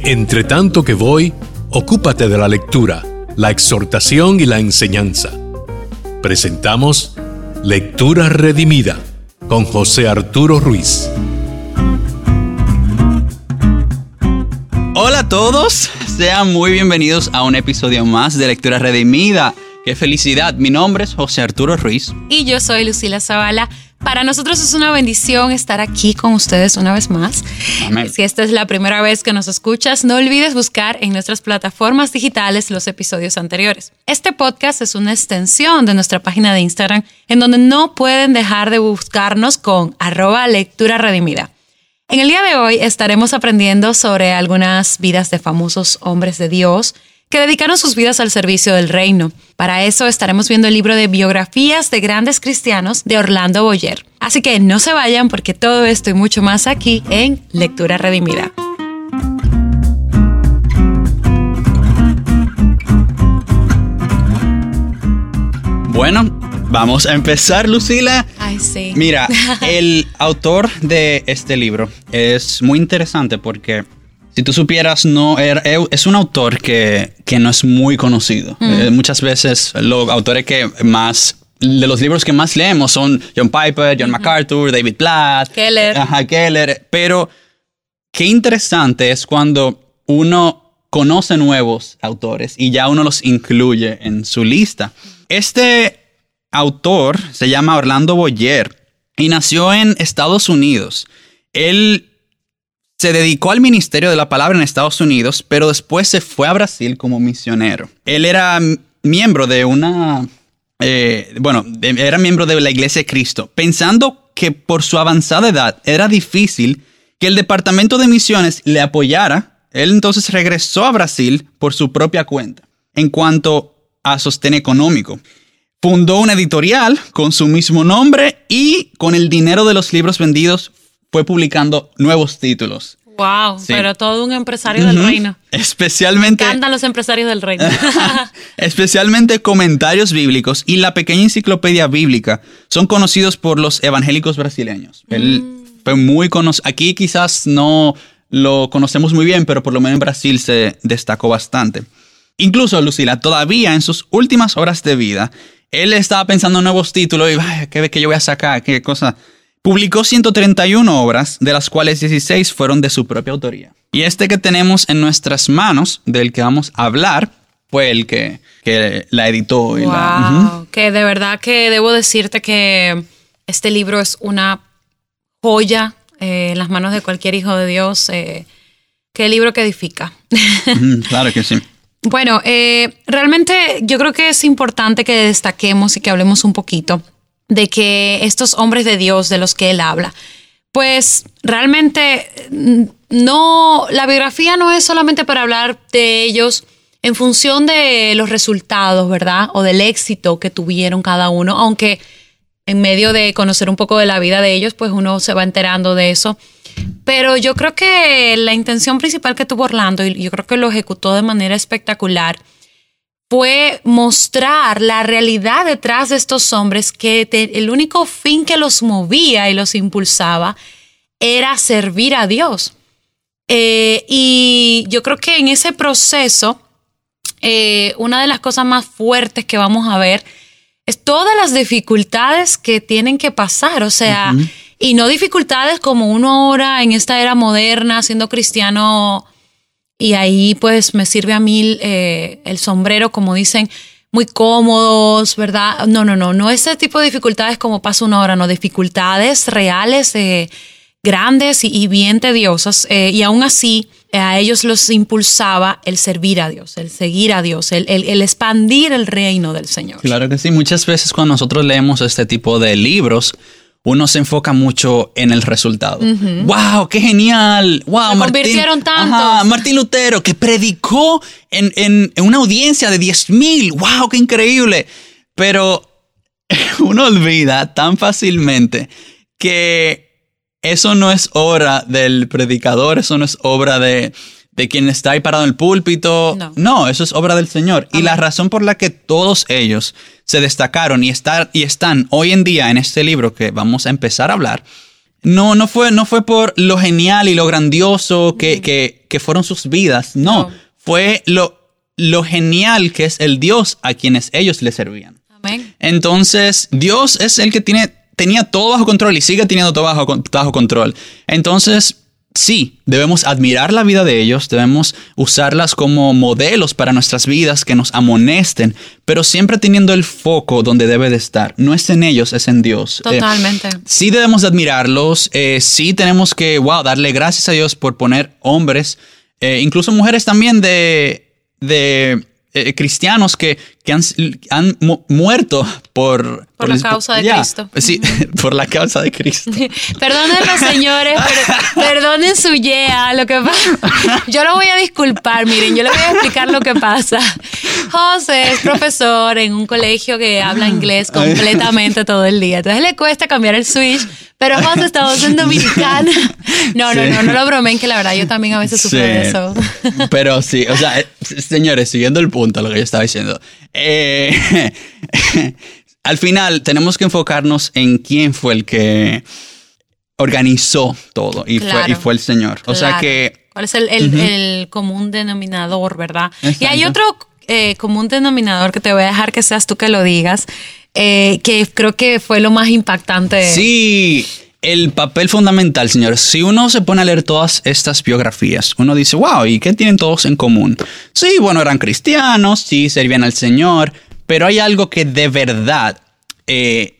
Entre tanto que voy, ocúpate de la lectura, la exhortación y la enseñanza. Presentamos Lectura Redimida con José Arturo Ruiz. Hola a todos, sean muy bienvenidos a un episodio más de Lectura Redimida. Qué felicidad, mi nombre es José Arturo Ruiz. Y yo soy Lucila Zavala. Para nosotros es una bendición estar aquí con ustedes una vez más. Amén. Si esta es la primera vez que nos escuchas, no olvides buscar en nuestras plataformas digitales los episodios anteriores. Este podcast es una extensión de nuestra página de Instagram, en donde no pueden dejar de buscarnos con arroba lectura redimida. En el día de hoy estaremos aprendiendo sobre algunas vidas de famosos hombres de Dios que dedicaron sus vidas al servicio del reino. Para eso estaremos viendo el libro de biografías de grandes cristianos de Orlando Boyer. Así que no se vayan porque todo esto y mucho más aquí en Lectura Redimida. Bueno, vamos a empezar, Lucila. Ay, sí. Mira, el autor de este libro es muy interesante porque si tú supieras, no era- es un autor que, que no es muy conocido. Eh, muchas veces los autores que más, de los libros que más leemos son John Piper, John MacArthur, David Platt, Keller. Ajá, Keller. Pero qué interesante es cuando uno conoce nuevos autores y ya uno los incluye en su lista. Este autor se llama Orlando Boyer y nació en Estados Unidos. Él se dedicó al ministerio de la palabra en Estados Unidos, pero después se fue a Brasil como misionero. Él era miembro de una, eh, bueno, era miembro de la Iglesia de Cristo, pensando que por su avanzada edad era difícil que el departamento de misiones le apoyara. Él entonces regresó a Brasil por su propia cuenta. En cuanto a sostén económico, fundó una editorial con su mismo nombre y con el dinero de los libros vendidos fue publicando nuevos títulos. Wow, Sí. pero todo un empresario del reino. Especialmente, Cantan los empresarios del reino. especialmente comentarios bíblicos y la pequeña enciclopedia bíblica son conocidos por los evangélicos brasileños. Él fue muy conocido. Aquí quizás no lo conocemos muy bien, pero por lo menos en Brasil se destacó bastante. Incluso, Lucila, todavía en sus últimas horas de vida, él estaba pensando en nuevos títulos y, "Ay, ¿qué, qué yo voy a sacar? ¿Qué cosa? Publicó 131 obras, de las cuales 16 fueron de su propia autoría. Y este que tenemos en nuestras manos, del que vamos a hablar, fue el que, que la editó. Y la, Wow, que de verdad que debo decirte que este libro es una joya eh, en las manos de cualquier hijo de Dios. Eh, qué libro que edifica. Claro que sí. bueno, eh, realmente yo creo que es importante que destaquemos y que hablemos un poquito de que estos hombres de Dios de los que él habla, pues realmente mm, no, la biografía no es solamente para hablar de ellos en función de los resultados, ¿verdad? O del éxito que tuvieron cada uno, aunque en medio de conocer un poco de la vida de ellos, pues uno se va enterando de eso. Pero yo creo que la intención principal que tuvo Orlando, y yo creo que lo ejecutó de manera espectacular, fue mostrar la realidad detrás de estos hombres que te- el único fin que los movía y los impulsaba era servir a Dios. Eh, y yo creo que en ese proceso, eh, una de las cosas más fuertes que vamos a ver es todas las dificultades que tienen que pasar, o sea, y no dificultades como uno ahora en esta era moderna, siendo cristiano, y ahí pues me sirve a mí eh, el sombrero, como dicen, muy cómodos, ¿verdad? No, no, no, no ese tipo de dificultades como pasa una hora, no, dificultades reales, eh, grandes y, bien tediosas, eh, y aún así eh, a ellos los impulsaba el servir a Dios, el seguir a Dios, el, el- el expandir el reino del Señor. Claro que sí. Muchas veces cuando nosotros leemos este tipo de libros, uno se enfoca mucho en el resultado. ¡Wow! ¡Qué genial! ¡Wow! Se convirtieron tantos. Ajá, Martín Lutero, que predicó en, en- en una audiencia de 10 mil. ¡Wow! ¡Qué increíble! Pero uno olvida tan fácilmente que eso no es obra del predicador, eso no es obra de, de quien está ahí parado en el púlpito. No. eso es obra del Señor. Y la razón por la que todos ellos se destacaron y, estar, y están hoy en día en este libro que vamos a empezar a hablar No, no fue, no fue por lo genial y lo grandioso que, que, que fueron sus vidas. No, No. fue lo, lo genial que es el Dios a quienes ellos le servían. Amén. Entonces, Dios es el que tiene, tenía todo bajo control y sigue teniendo todo bajo, bajo control. Entonces, sí, debemos admirar la vida de ellos, debemos usarlas como modelos para nuestras vidas que nos amonesten, pero siempre teniendo el foco donde debe de estar. No es en ellos, es en Dios. Eh, Totalmente. sí debemos de admirarlos, eh, sí tenemos que, wow, darle gracias a Dios por poner hombres, eh, incluso mujeres también de, de eh, cristianos que, que han, han mu- muerto por... Por la causa de Cristo. Sí, por la causa de Cristo. Perdónenlo, señores, per- perdonen su yeah, lo que pasa. Yo lo voy a disculpar, miren, yo le voy a explicar lo que pasa. José es profesor en un colegio que habla inglés completamente todo el día. Entonces le cuesta cambiar el switch, pero José está voz en dominicana. No, no, Sí. no, no lo bromen, que la verdad yo también a veces sufro de Sí. eso. Pero sí, o sea, eh, señores, siguiendo el punto, lo que yo estaba diciendo. eh, al final tenemos que enfocarnos en quién fue el que organizó todo y, fue, y Claro. fue el Señor. O sea Claro. que ¿Cuál es el, el- el común denominador, verdad? Y hay Exacto. otro eh, común denominador que te voy a dejar que seas tú que lo digas, eh, que creo que fue lo más impactante. Sí, el papel fundamental, señores. Si uno se pone a leer todas estas biografías, uno dice, wow, ¿y qué tienen todos en común? Sí, bueno, eran cristianos, sí, servían al Señor, pero hay algo que de verdad eh,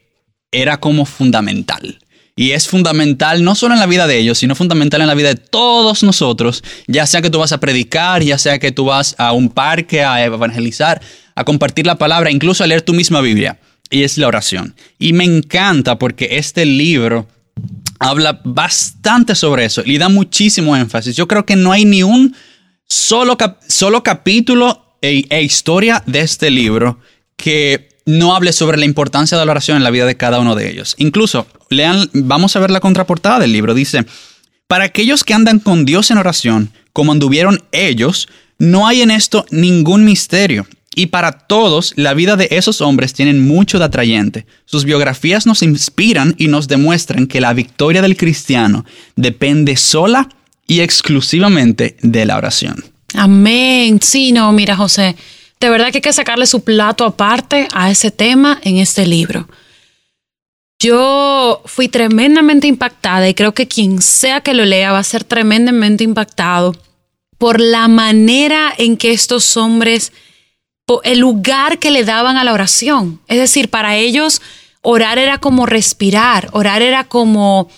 era como fundamental. Y es fundamental no solo en la vida de ellos, sino fundamental en la vida de todos nosotros, ya sea que tú vas a predicar, ya sea que tú vas a un parque a evangelizar, a compartir la palabra, incluso a leer tu misma Biblia. Y es la oración. Y me encanta porque este libro habla bastante sobre eso y da muchísimo énfasis. Yo creo que no hay ni un solo, cap- solo capítulo e, e historia de este libro que no hable sobre la importancia de la oración en la vida de cada uno de ellos. Incluso, lean, vamos a ver la contraportada del libro. Dice, para aquellos que andan con Dios en oración, como anduvieron ellos, no hay en esto ningún misterio. Y para todos, la vida de esos hombres tienen mucho de atrayente. Sus biografías nos inspiran y nos demuestran que la victoria del cristiano depende sola y exclusivamente de la oración. Amén. Sí, no, mira, José, de verdad que hay que sacarle su plato aparte a ese tema en este libro. Yo fui tremendamente impactada y creo que quien sea que lo lea va a ser tremendamente impactado por la manera en que estos hombres, el lugar que le daban a la oración. Es decir, para ellos orar era como respirar, orar era como,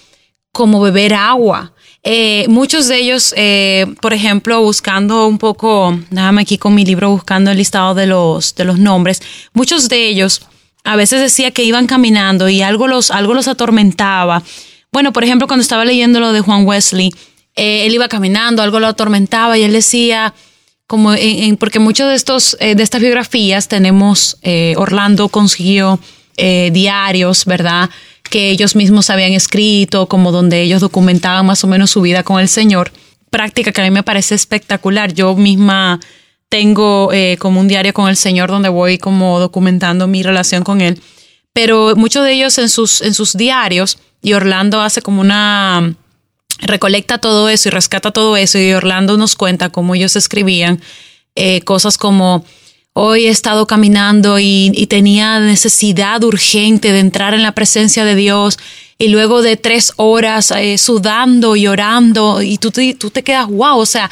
como beber agua. Eh, muchos de ellos, eh, por ejemplo, buscando un poco, déjame aquí con mi libro buscando el listado de los, de los nombres, muchos de ellos a veces decía que iban caminando y algo los, algo los atormentaba. Bueno, por ejemplo, cuando estaba leyendo lo de Juan Wesley, eh, él iba caminando, algo lo atormentaba y él decía, como en, en- porque muchos de estos de estas biografías tenemos Orlando consiguió diarios, ¿verdad? Que ellos mismos habían escrito, como donde ellos documentaban más o menos su vida con el Señor. Práctica que a mí me parece espectacular. Yo misma tengo eh, como un diario con el Señor donde voy como documentando mi relación con Él. Pero muchos de ellos en sus, en sus diarios, y Orlando hace como una recolecta todo eso y rescata todo eso y Orlando nos cuenta cómo ellos escribían eh, cosas como hoy he estado caminando y, tenía necesidad urgente de entrar en la presencia de Dios y luego de tres horas eh, sudando y orando y tú, te- quedas wow, o sea,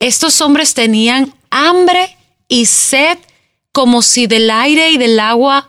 estos hombres tenían hambre y sed como si del aire y del agua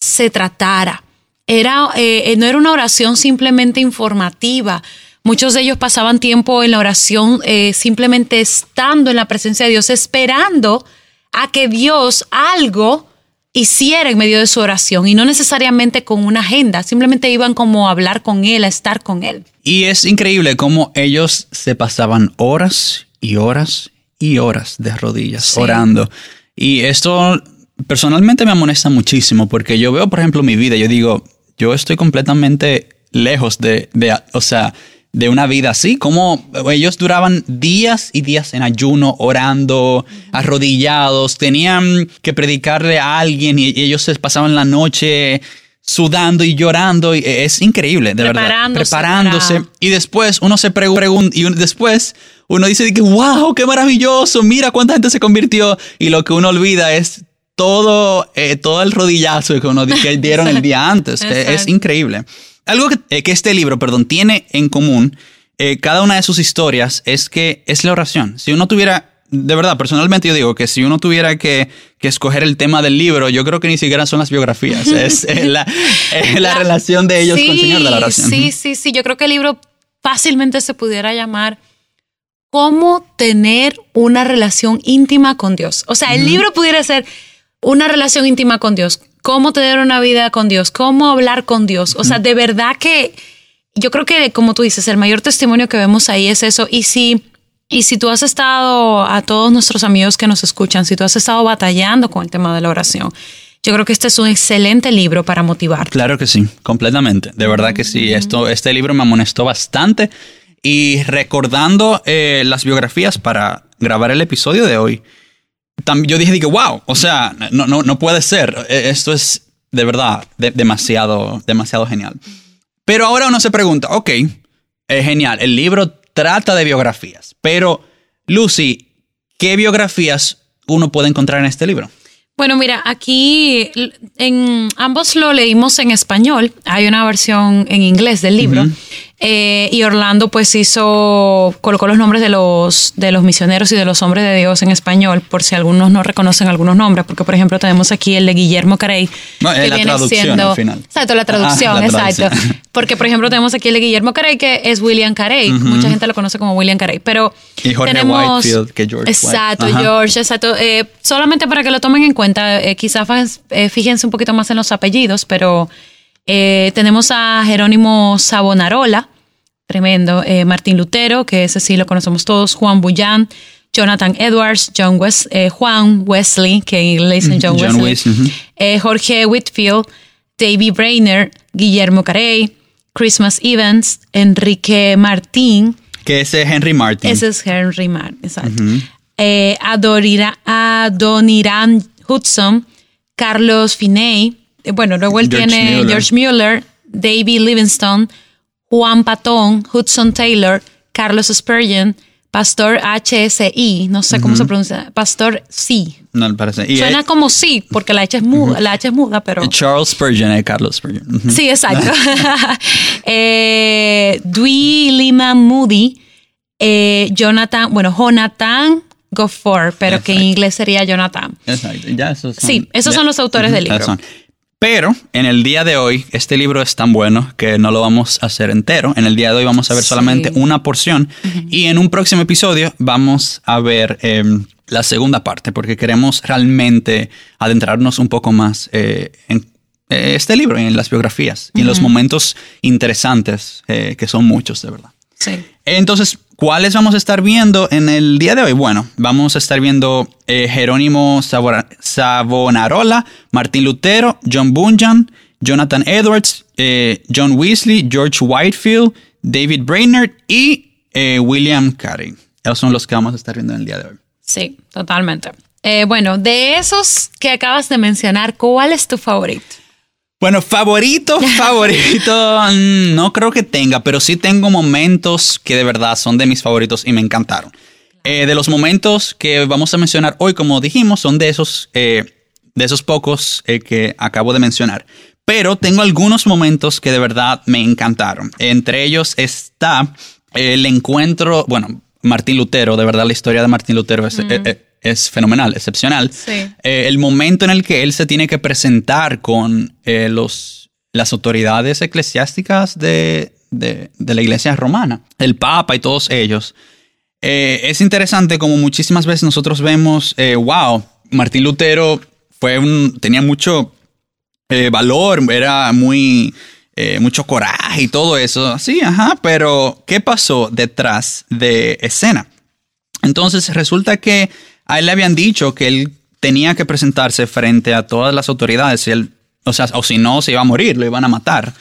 se tratara. Era, eh, no era una oración simplemente informativa. Muchos de ellos pasaban tiempo en la oración eh, simplemente estando en la presencia de Dios, esperando a que Dios algo hiciera en medio de su oración y no necesariamente con una agenda, simplemente iban como a hablar con Él, a estar con Él. Y es increíble cómo ellos se pasaban horas y horas y horas de rodillas Sí. orando. Y esto personalmente me amonesta muchísimo porque yo veo, por ejemplo, mi vida, yo digo, yo estoy completamente lejos de, de, o sea, de una vida así, como ellos duraban días y días en ayuno, orando, arrodillados, tenían que predicarle a alguien y, ellos se pasaban la noche sudando y llorando. Y es increíble, de verdad. Preparándose para- Y después uno se pregunta, y un- después uno dice que, wow, qué maravilloso, mira cuánta gente se convirtió. Y lo que uno olvida es todo, eh, todo el rodillazo que uno que dieron el día antes. Eh, es increíble. Algo que, eh, que este libro, perdón, tiene en común, eh, cada una de sus historias, es que es la oración. Si uno tuviera, de verdad, personalmente yo digo que si uno tuviera que, que escoger el tema del libro, yo creo que ni siquiera son las biografías, es eh, la, eh, la relación de ellos con el Señor de la oración. Sí, sí, sí. Yo creo que el libro fácilmente se pudiera llamar Cómo tener una relación íntima con Dios. O sea, el libro pudiera ser una relación íntima con Dios, cómo tener una vida con Dios, cómo hablar con Dios. O sea, de verdad que yo creo que, como tú dices, el mayor testimonio que vemos ahí es eso. Y si, y si tú has estado, a todos nuestros amigos que nos escuchan, si tú has estado batallando con el tema de la oración, yo creo que este es un excelente libro para motivarte. Claro que sí, completamente. De verdad que sí. Esto, este libro me amonestó bastante. Y recordando eh, las biografías para grabar el episodio de hoy, yo dije, que wow, o sea, no, no, no puede ser. Eh, Esto es de verdad de- demasiado, demasiado genial. Pero ahora uno se pregunta, ok, es genial, el libro trata de biografías, pero Lucy, ¿qué biografías uno puede encontrar en este libro? Bueno, mira, aquí en ambos lo leímos en español. Hay una versión en inglés del libro. Eh, y Orlando pues hizo, colocó los nombres de los, de los misioneros y de los hombres de Dios en español, por si algunos no reconocen algunos nombres, porque por ejemplo tenemos aquí el de Guillermo Carey. No, eh, la traducción al final. Exacto, la traducción, Ah, la exacto. traducción. Porque por ejemplo tenemos aquí el de Guillermo Carey, que es William Carey. Mucha gente lo conoce como William Carey, pero Y Jorge tenemos, Whitefield, que George White. Exacto, Ajá. George, exacto. Eh, solamente para que lo tomen en cuenta, eh, quizás eh, fíjense un poquito más en los apellidos, pero eh, tenemos a Jerónimo Savonarola, tremendo, eh, Martín Lutero, que ese sí lo conocemos todos, Juan Bullán, Jonathan Edwards, John eh, Juan Wesley, que en inglés le dicen John, John Wesley, eh, Jorge Whitfield, David Brainerd, Guillermo Carey, Christmas Evans, Enrique Martín, Que ese es Henry Martin. ese es Henry Martin, exacto. Eh, Adorira- Adoniran Hudson, Carlos Finney, eh, bueno, luego él George tiene Mueller. George Mueller, David Livingstone, Juan Patón, Hudson Taylor, Carlos Spurgeon, Pastor HSI, no sé cómo se pronuncia, Pastor sí. No, parece. Y Suena eh, como sí, porque la H es muda, la H es muda, pero... Charles Spurgeon, eh, Carlos Spurgeon. Sí, exacto. eh, Lima Moody, eh, Jonathan, bueno, Jonathan Gofford, pero que en inglés sería Jonathan. Exacto. Ya esos son, Sí, esos son los autores del libro. Pero en el día de hoy, este libro es tan bueno que no lo vamos a hacer entero. En el día de hoy vamos a ver Sí. solamente una porción. Y en un próximo episodio vamos a ver eh, la segunda parte, porque queremos realmente adentrarnos un poco más eh, en eh, este libro, en las biografías y en los momentos interesantes, eh, que son muchos, de verdad. Sí. Entonces, ¿cuáles vamos a estar viendo en el día de hoy? Bueno, vamos a estar viendo eh, Jerónimo Savonarola, Martín Lutero, John Bunyan, Jonathan Edwards, eh, John Weasley, George Whitefield, David Brainerd y eh, William Carey. Esos son los que vamos a estar viendo en el día de hoy. Sí, totalmente. Bueno, de esos que acabas de mencionar, ¿cuál es tu favorito? Bueno, favorito, favorito, mm, no creo que tenga, pero sí tengo momentos que de verdad son de mis favoritos y me encantaron. Eh, de los momentos que vamos a mencionar hoy, como dijimos, son de esos, eh, de esos pocos eh, que acabo de mencionar. Pero tengo algunos momentos que de verdad me encantaron. Entre ellos está el encuentro, bueno, Martín Lutero, de verdad la historia de Martín Lutero es, eh, es fenomenal, excepcional. Sí. Eh, el momento en el que él se tiene que presentar con eh, los, las autoridades eclesiásticas de, de- de la iglesia romana, el Papa y todos ellos. Eh, es interesante como muchísimas veces nosotros vemos, wow, Martín Lutero fue un, tenía mucho valor, era muy, eh, mucho coraje y todo eso. Sí, ajá, pero ¿qué pasó detrás de escena? Entonces resulta que a él le habían dicho que él tenía que presentarse frente a todas las autoridades. él, o sea, o si no, se iba a morir, lo iban a matar.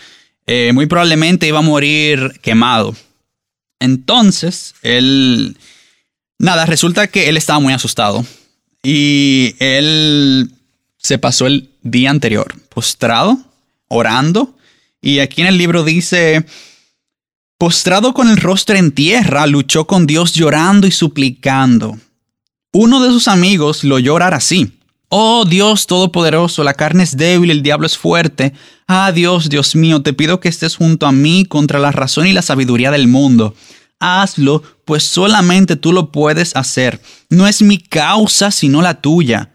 Eh, muy probablemente iba a morir quemado. Entonces, él... Nada, resulta que él estaba muy asustado. Y él se pasó el día anterior postrado, orando. Y aquí en el libro dice, postrado con el rostro en tierra, luchó con Dios llorando y suplicando. Uno de sus amigos lo llorar así. Oh Dios Todopoderoso, la carne es débil, el diablo es fuerte. Ah Dios, Dios mío, te pido que estés junto a mí contra la razón y la sabiduría del mundo. Hazlo, pues solamente tú lo puedes hacer. No es mi causa, sino la tuya.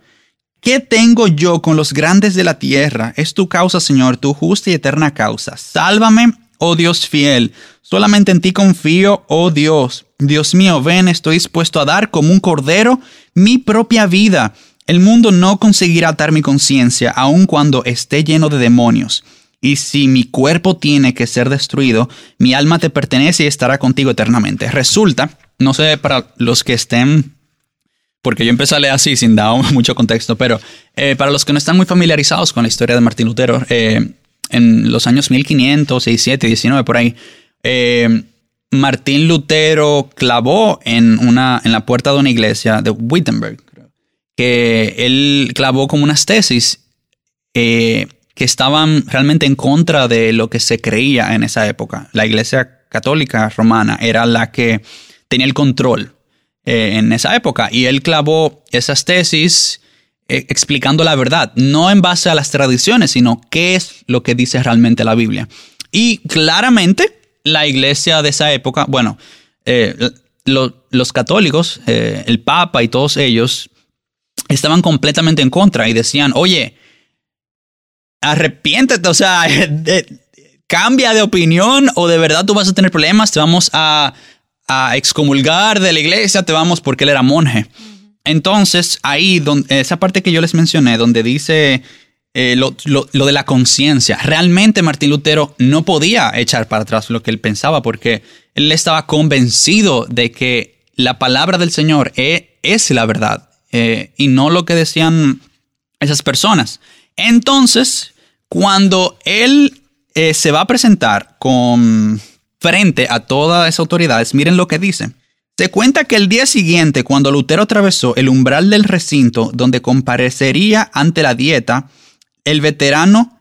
¿Qué tengo yo con los grandes de la tierra? Es tu causa, Señor, tu justa y eterna causa. Sálvame, oh Dios fiel. Solamente en ti confío, oh Dios. Dios mío, ven, estoy dispuesto a dar como un cordero mi propia vida el mundo no conseguirá atar mi conciencia aun cuando esté lleno de demonios. Y si mi cuerpo tiene que ser destruido, mi alma te pertenece y estará contigo eternamente. Resulta, no sé para los que estén, porque yo empecé a leer así sin dar mucho contexto, pero eh, para los que no están muy familiarizados con la historia de Martín Lutero, eh, en los años 1500, 17, 19, por ahí, eh, Martín Lutero clavó en, una, en la puerta de una iglesia de Wittenberg, que él clavó como unas tesis eh, que estaban realmente en contra de lo que se creía en esa época. La Iglesia Católica Romana era la que tenía el control eh, en esa época y él clavó esas tesis eh, explicando la verdad, no en base a las tradiciones, sino qué es lo que dice realmente la Biblia. Y claramente la iglesia de esa época, bueno, los católicos, el Papa y todos ellos estaban completamente en contra y decían, oye, arrepiéntete, o sea, cambia de opinión o de verdad tú vas a tener problemas, te vamos a, excomulgar de la iglesia, te vamos porque él era monje. Entonces, ahí, donde, esa parte que yo les mencioné, donde dice eh, lo, de la conciencia, realmente Martín Lutero no podía echar para atrás lo que él pensaba porque él estaba convencido de que la palabra del Señor es, es la verdad eh, y no lo que decían esas personas. Entonces, cuando él eh, se va a presentar con frente a todas esas autoridades, miren lo que dice. Se cuenta que el día siguiente, cuando Lutero atravesó el umbral del recinto donde comparecería ante la dieta, el veterano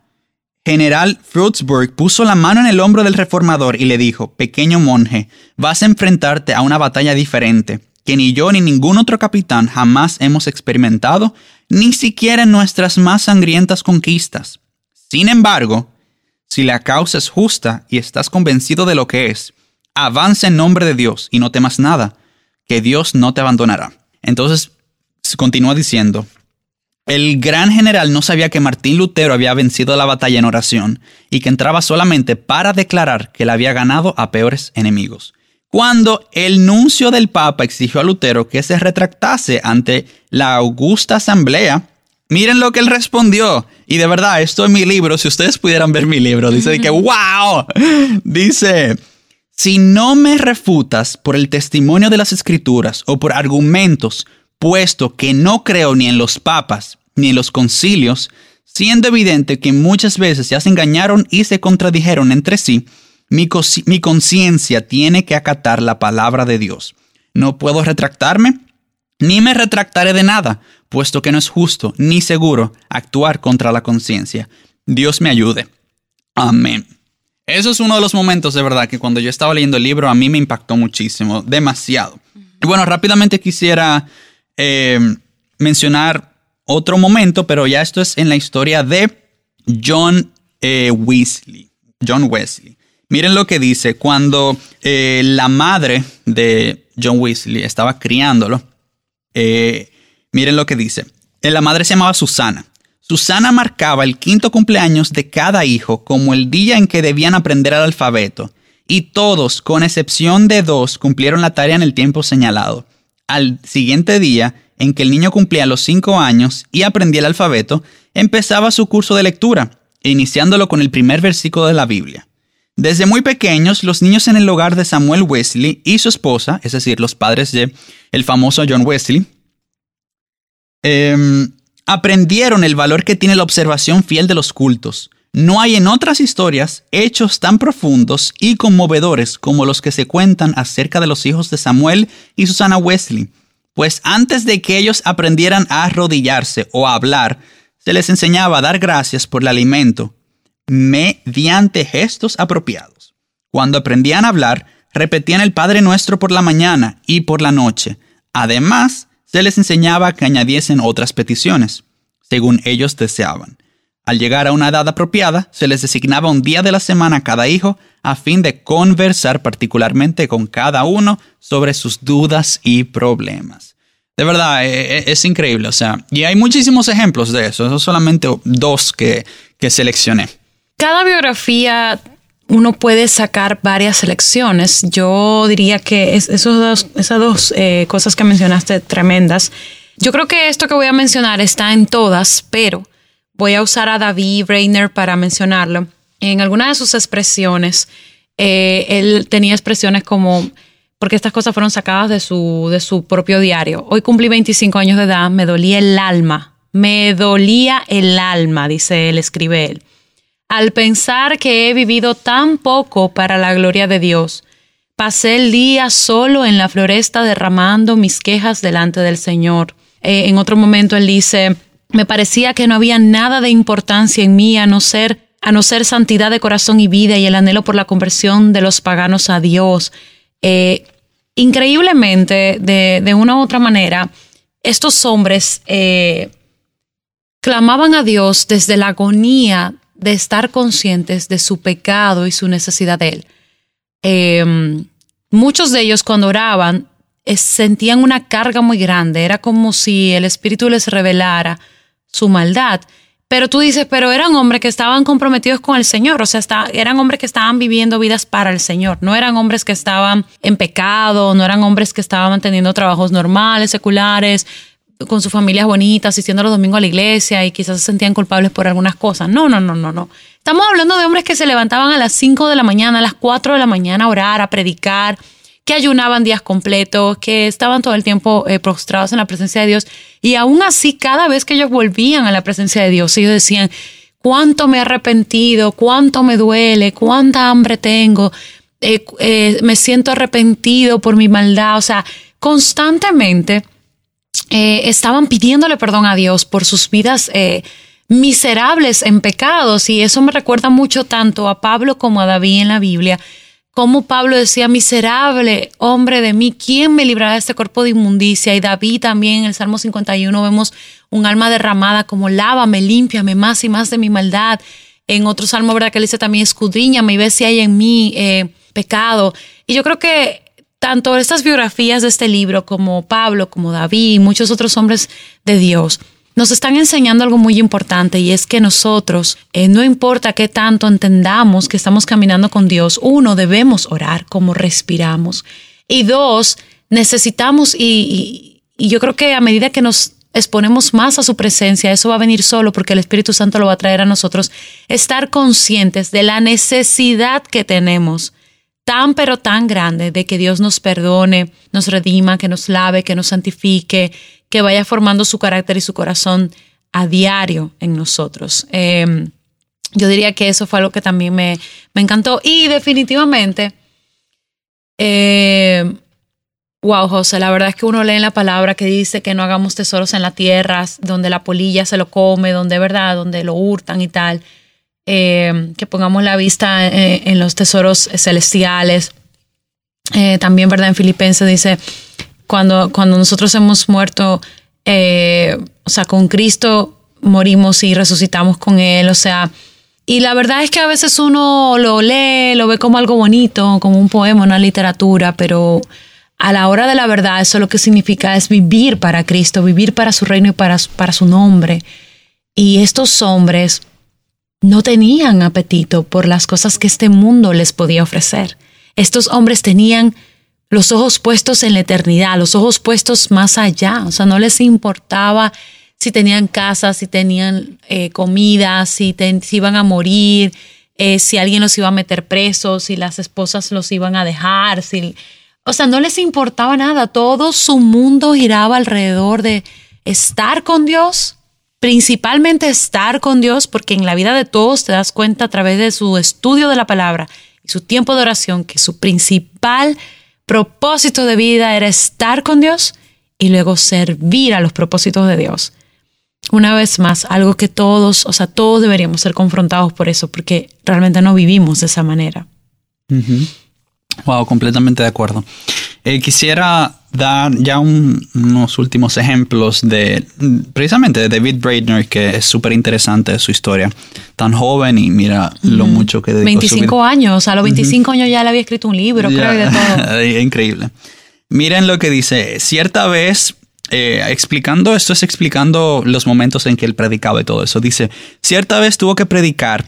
general Frutzburg puso la mano en el hombro del reformador y le dijo, pequeño monje, vas a enfrentarte a una batalla diferente que ni yo ni ningún otro capitán jamás hemos experimentado, ni siquiera en nuestras más sangrientas conquistas. Sin embargo, si la causa es justa y estás convencido de lo que es, avanza en nombre de Dios y no temas nada, que Dios no te abandonará. Entonces, continúa diciendo, el gran general no sabía que Martín Lutero había vencido la batalla en oración y que entraba solamente para declarar que le había ganado a peores enemigos. Cuando el nuncio del Papa exigió a Lutero que se retractase ante la augusta asamblea, miren lo que él respondió. Y de verdad, esto es mi libro, si ustedes pudieran ver mi libro, dice que, wow, dice, si no me refutas por el testimonio de las escrituras o por argumentos, puesto que no creo ni en los papas ni en los concilios, siendo evidente que muchas veces ya se engañaron y se contradijeron entre sí, mi, conciencia tiene que acatar la palabra de Dios. No puedo retractarme, ni me retractaré de nada, puesto que no es justo ni seguro actuar contra la conciencia. Dios me ayude. Amén. Eso es uno de los momentos de verdad que cuando yo estaba leyendo el libro a mí me impactó muchísimo, demasiado. Y bueno, rápidamente quisiera eh, mencionar otro momento, pero ya esto es en la historia de John eh, Wesley. John Wesley. Miren lo que dice, cuando eh, la madre de John Weasley estaba criándolo, eh, miren lo que dice. La madre se llamaba Susana. Susana marcaba el quinto cumpleaños de cada hijo como el día en que debían aprender el alfabeto, y todos, con excepción de dos, cumplieron la tarea en el tiempo señalado. Al siguiente día, en que el niño cumplía los cinco años y aprendía el alfabeto, empezaba su curso de lectura, iniciándolo con el primer versículo de la Biblia. Desde muy pequeños, los niños en el hogar de Samuel Wesley y su esposa, es decir, los padres de el famoso John Wesley, em, aprendieron el valor que tiene la observación fiel de los cultos. No hay en otras historias hechos tan profundos y conmovedores como los que se cuentan acerca de los hijos de Samuel y Susana Wesley, pues antes de que ellos aprendieran a arrodillarse o a hablar, se les enseñaba a dar gracias por el alimento, mediante gestos apropiados. Cuando aprendían a hablar, repetían el Padre Nuestro por la mañana y por la noche. Además, se les enseñaba que añadiesen otras peticiones, según ellos deseaban. Al llegar a una edad apropiada, se les designaba un día de la semana a cada hijo a fin de conversar particularmente con cada uno sobre sus dudas y problemas. De verdad, e, e, es, increíble, o sea, y hay muchísimos ejemplos de eso, eso solamente dos que, que seleccioné. Cada biografía uno puede sacar varias selecciones. Yo diría que esos esas dos eh, cosas que mencionaste tremendas. Yo creo que esto que voy a mencionar está en todas, pero voy a usar a David Reiner para mencionarlo. En alguna de sus expresiones, eh, él tenía expresiones como, porque estas cosas fueron sacadas de su, de su propio diario. Hoy cumplí 25 años de edad, me dolía el alma, me dolía el alma, dice él, escribe él, al pensar que he vivido tan poco para la gloria de Dios. Pasé el día solo en la floresta derramando mis quejas delante del Señor. Eh, en otro momento él dice, me parecía que no había nada de importancia en mí a no ser a no ser santidad de corazón y vida y el anhelo por la conversión de los paganos a Dios. Eh, increíblemente, de, una u otra manera, estos hombres eh, clamaban a Dios desde la agonía de estar conscientes de su pecado y su necesidad de Él. Em, muchos de ellos cuando oraban sentían una carga muy grande, era como si el Espíritu les revelara su maldad. Pero tú dices, pero eran hombres que estaban comprometidos con el Señor, o sea, eran hombres que estaban viviendo vidas para el Señor, no eran hombres que estaban en pecado, no eran hombres que estaban manteniendo trabajos normales, seculares, con sus familias bonitas, asistiendo los domingos a la iglesia y quizás se sentían culpables por algunas cosas. No, no, no, no, no. Estamos hablando de hombres que se levantaban a las 5 de la mañana, a las 4 de la mañana a orar, a predicar, que ayunaban días completos, que estaban todo el tiempo eh, prostrados en la presencia de Dios. Y aún así, cada vez que ellos volvían a la presencia de Dios, ellos decían, cuánto me he arrepentido, cuánto me duele, cuánta hambre tengo, eh, eh, me siento arrepentido por mi maldad. O sea, constantemente estaban pidiéndole perdón a Dios por sus vidas miserables en pecados. Y eso me recuerda mucho tanto a Pablo como a David en la Biblia como Pablo decía, miserable hombre de mí, ¿quién me librará de este cuerpo de inmundicia? Y David también en el Salmo 51 vemos un alma derramada como lávame, límpiame más y más de mi maldad. En otro salmo, ¿verdad? Que él dice también, escudriñame y ve si hay en mí eh, pecado. Y yo creo que tanto estas biografías de este libro como Pablo, como David y muchos otros hombres de Dios, nos están enseñando algo muy importante y es que nosotros, eh, no importa qué tanto entendamos que estamos caminando con Dios, uno, debemos orar como respiramos. Y dos, necesitamos y, y yo creo que a medida que nos exponemos más a su presencia, eso va a venir solo porque el Espíritu Santo lo va a traer a nosotros, estar conscientes de la necesidad que tenemos tan pero tan grande de que Dios nos perdone, nos redima, que nos lave, que nos santifique, que vaya formando su carácter y su corazón a diario en nosotros. Em, yo diría que eso fue algo que también me, encantó y definitivamente, eh, wow, José, la verdad es que uno lee en la palabra que dice que no hagamos tesoros en la tierra, donde la polilla se lo come, donde, ¿verdad?, donde lo hurtan y tal. Eh, que pongamos la vista eh, en, los tesoros celestiales. Eh, también, ¿verdad? En Filipenses dice, cuando, cuando nosotros hemos muerto, o sea, con Cristo morimos y resucitamos con Él, o sea, y la verdad es que a veces uno lo lee, lo ve como algo bonito, como un poema, una literatura, pero a la hora de la verdad eso lo que significa es vivir para Cristo, vivir para su reino y para, para su nombre. Y estos hombres no tenían apetito por las cosas que este mundo les podía ofrecer. Estos hombres tenían los ojos puestos en la eternidad, los ojos puestos más allá, o sea, no les importaba si tenían casa, si tenían eh, comida, si, iban a morir, eh, si alguien los iba a meter presos, si las esposas los iban a dejar, si, o sea, no les importaba nada, todo su mundo giraba alrededor de estar con Dios principalmente estar con Dios, porque en la vida de todos te das cuenta a través de su estudio de la palabra y su tiempo de oración que su principal propósito de vida era estar con Dios y luego servir a los propósitos de Dios. una vez más, algo que todos, o sea, todos deberíamos ser confrontados por eso, porque realmente no vivimos de esa manera. Wow, completamente de acuerdo. Eh, quisiera dar ya unos últimos ejemplos de precisamente de David Braidner, que es súper interesante su historia. Tan joven y mira lo mucho que dedicó 25 años, a los 25 años ya le había escrito un libro, creo, y de todo. Increíble. Miren lo que dice. Cierta vez eh, explicando, esto es explicando los momentos en que él predicaba y todo eso. Dice, cierta vez tuvo que predicar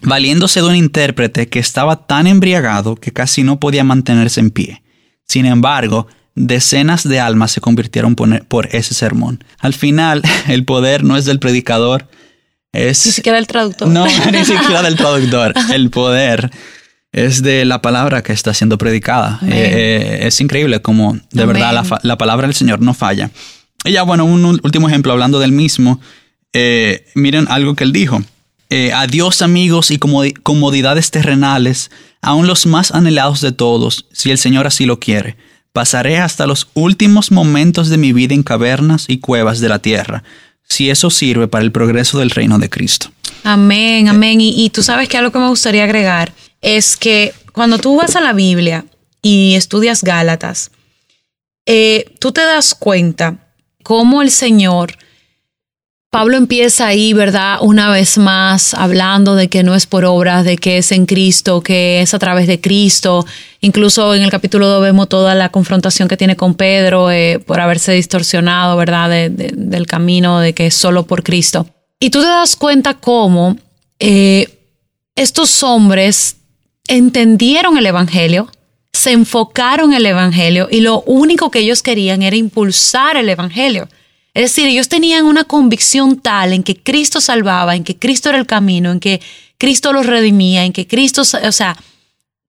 valiéndose de un intérprete que estaba tan embriagado que casi no podía mantenerse en pie. Sin embargo, decenas de almas se convirtieron por, ese sermón. Al final, el poder no es del predicador, es... Ni siquiera del traductor. No, ni siquiera del traductor. El poder es de la palabra que está siendo predicada. Eh, eh, es increíble como de verdad la, palabra del Señor no falla. Y ya, bueno, un último ejemplo hablando del mismo. Eh, miren algo que él dijo. adiós amigos y comodidades terrenales, aún los más anhelados de todos, si el Señor así lo quiere. Pasaré hasta los últimos momentos de mi vida en cavernas y cuevas de la tierra, si eso sirve para el progreso del reino de Cristo. Amén, amén. Y, tú sabes que algo que me gustaría agregar es que cuando tú vas a la Biblia y estudias Gálatas, eh, tú te das cuenta cómo el Señor, Pablo empieza ahí, ¿verdad? Una vez más hablando de que no es por obras, de que es en Cristo, que es a través de Cristo. Incluso en el capítulo 2 vemos toda la confrontación que tiene con Pedro eh, por haberse distorsionado, ¿verdad? del camino, de que es solo por Cristo. Y tú te das cuenta cómo eh, estos hombres entendieron el Evangelio, se enfocaron en el Evangelio y lo único que ellos querían era impulsar el Evangelio. Es decir, ellos tenían una convicción tal en que Cristo salvaba, en que Cristo era el camino, en que Cristo los redimía, en que Cristo, o sea,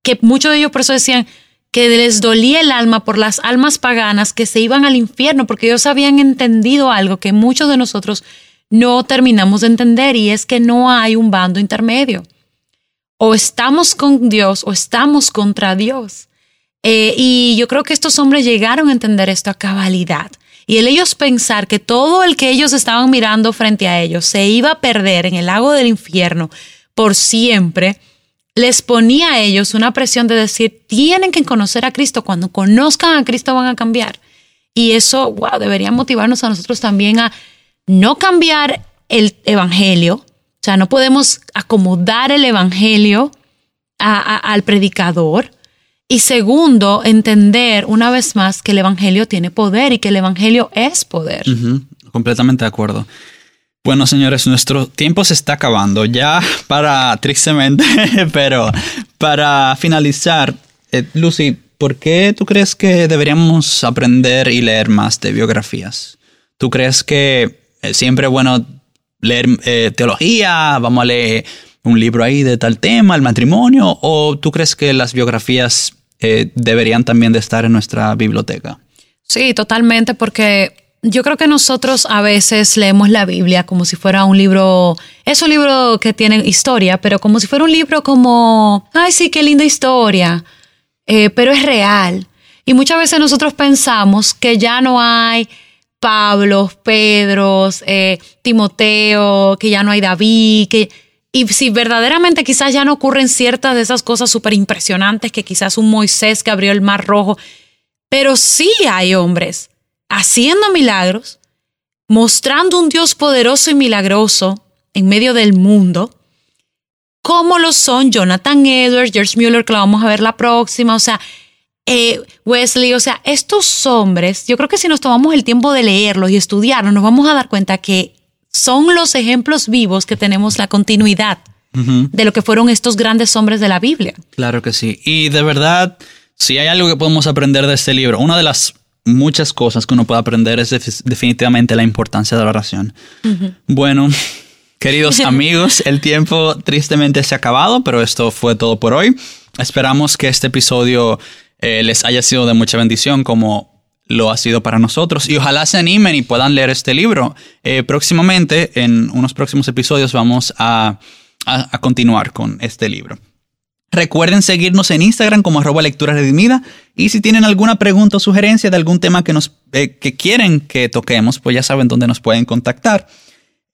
que muchos de ellos por eso decían que les dolía el alma por las almas paganas que se iban al infierno, porque ellos habían entendido algo que muchos de nosotros no terminamos de entender y es que no hay un bando intermedio o estamos con Dios o estamos contra Dios. Eh, y yo creo que estos hombres llegaron a entender esto a cabalidad. Y el ellos pensar que todo el que ellos estaban mirando frente a ellos se iba a perder en el lago del infierno por siempre, les ponía a ellos una presión de decir, tienen que conocer a Cristo. Cuando conozcan a Cristo van a cambiar. Y eso, wow, debería motivarnos a nosotros también a no cambiar el Evangelio, o sea, no podemos acomodar el Evangelio al predicador. Y segundo, entender una vez más que el Evangelio tiene poder y que el Evangelio es poder. Completamente de acuerdo. Bueno, señores, nuestro tiempo se está acabando. Ya para, tristemente, pero para finalizar, eh, Lucy, ¿por qué tú crees que deberíamos aprender y leer más de biografías? ¿Tú crees que eh, siempre bueno leer eh, teología, vamos a leer un libro ahí de tal tema, el matrimonio, o tú crees que las biografías eh, deberían también de estar en nuestra biblioteca? Sí, totalmente, porque yo creo que nosotros a veces leemos la Biblia como si fuera un libro, es un libro que tiene historia, pero como si fuera un libro como, ay, sí, qué linda historia, eh, pero es real. Y muchas veces nosotros pensamos que ya no hay Pablo, Pedro, eh, Timoteo, que ya no hay David, que... Y si verdaderamente quizás ya no ocurren ciertas de esas cosas súper impresionantes, que quizás un Moisés que abrió el mar rojo, pero sí hay hombres haciendo milagros, mostrando un Dios poderoso y milagroso en medio del mundo, como lo son Jonathan Edwards, George Mueller, que lo vamos a ver la próxima, o sea, eh, Wesley, o sea, estos hombres, yo creo que si nos tomamos el tiempo de leerlos y estudiarlos, nos vamos a dar cuenta que son los ejemplos vivos que tenemos la continuidad de lo que fueron estos grandes hombres de la Biblia. Claro que sí. Y de verdad, si hay algo que podemos aprender de este libro, una de las muchas cosas que uno puede aprender es definitivamente la importancia de la oración. Bueno, queridos amigos, el tiempo tristemente se ha acabado, pero esto fue todo por hoy. Esperamos que este episodio eh, les haya sido de mucha bendición como lo ha sido para nosotros y ojalá se animen y puedan leer este libro. Eh, próximamente, en unos próximos episodios, vamos a, continuar con este libro. Recuerden seguirnos en Instagram como arroba lectura redimida y si tienen alguna pregunta o sugerencia de algún tema que, nos, eh, que quieren que toquemos, pues ya saben dónde nos pueden contactar.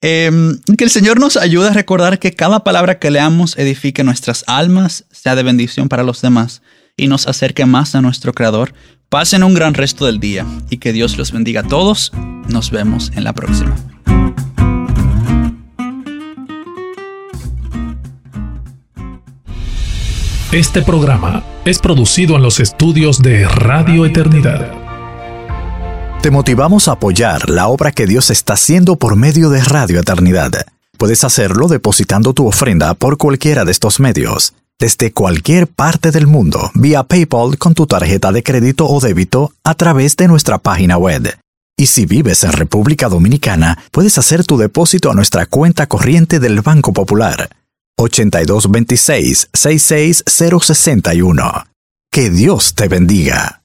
Em, que el Señor nos ayude a recordar que cada palabra que leamos edifique nuestras almas, sea de bendición para los demás y nos acerque más a nuestro Creador. Pasen un gran resto del día y que Dios los bendiga a todos. Nos vemos en la próxima. Este programa es producido en los estudios de Radio Eternidad. Te motivamos a apoyar la obra que Dios está haciendo por medio de Radio Eternidad. Puedes hacerlo depositando tu ofrenda por cualquiera de estos medios, desde cualquier parte del mundo, vía PayPal con tu tarjeta de crédito o débito a través de nuestra página web. Y si vives en República Dominicana, puedes hacer tu depósito a nuestra cuenta corriente del Banco Popular 8226 66061. Que Dios te bendiga.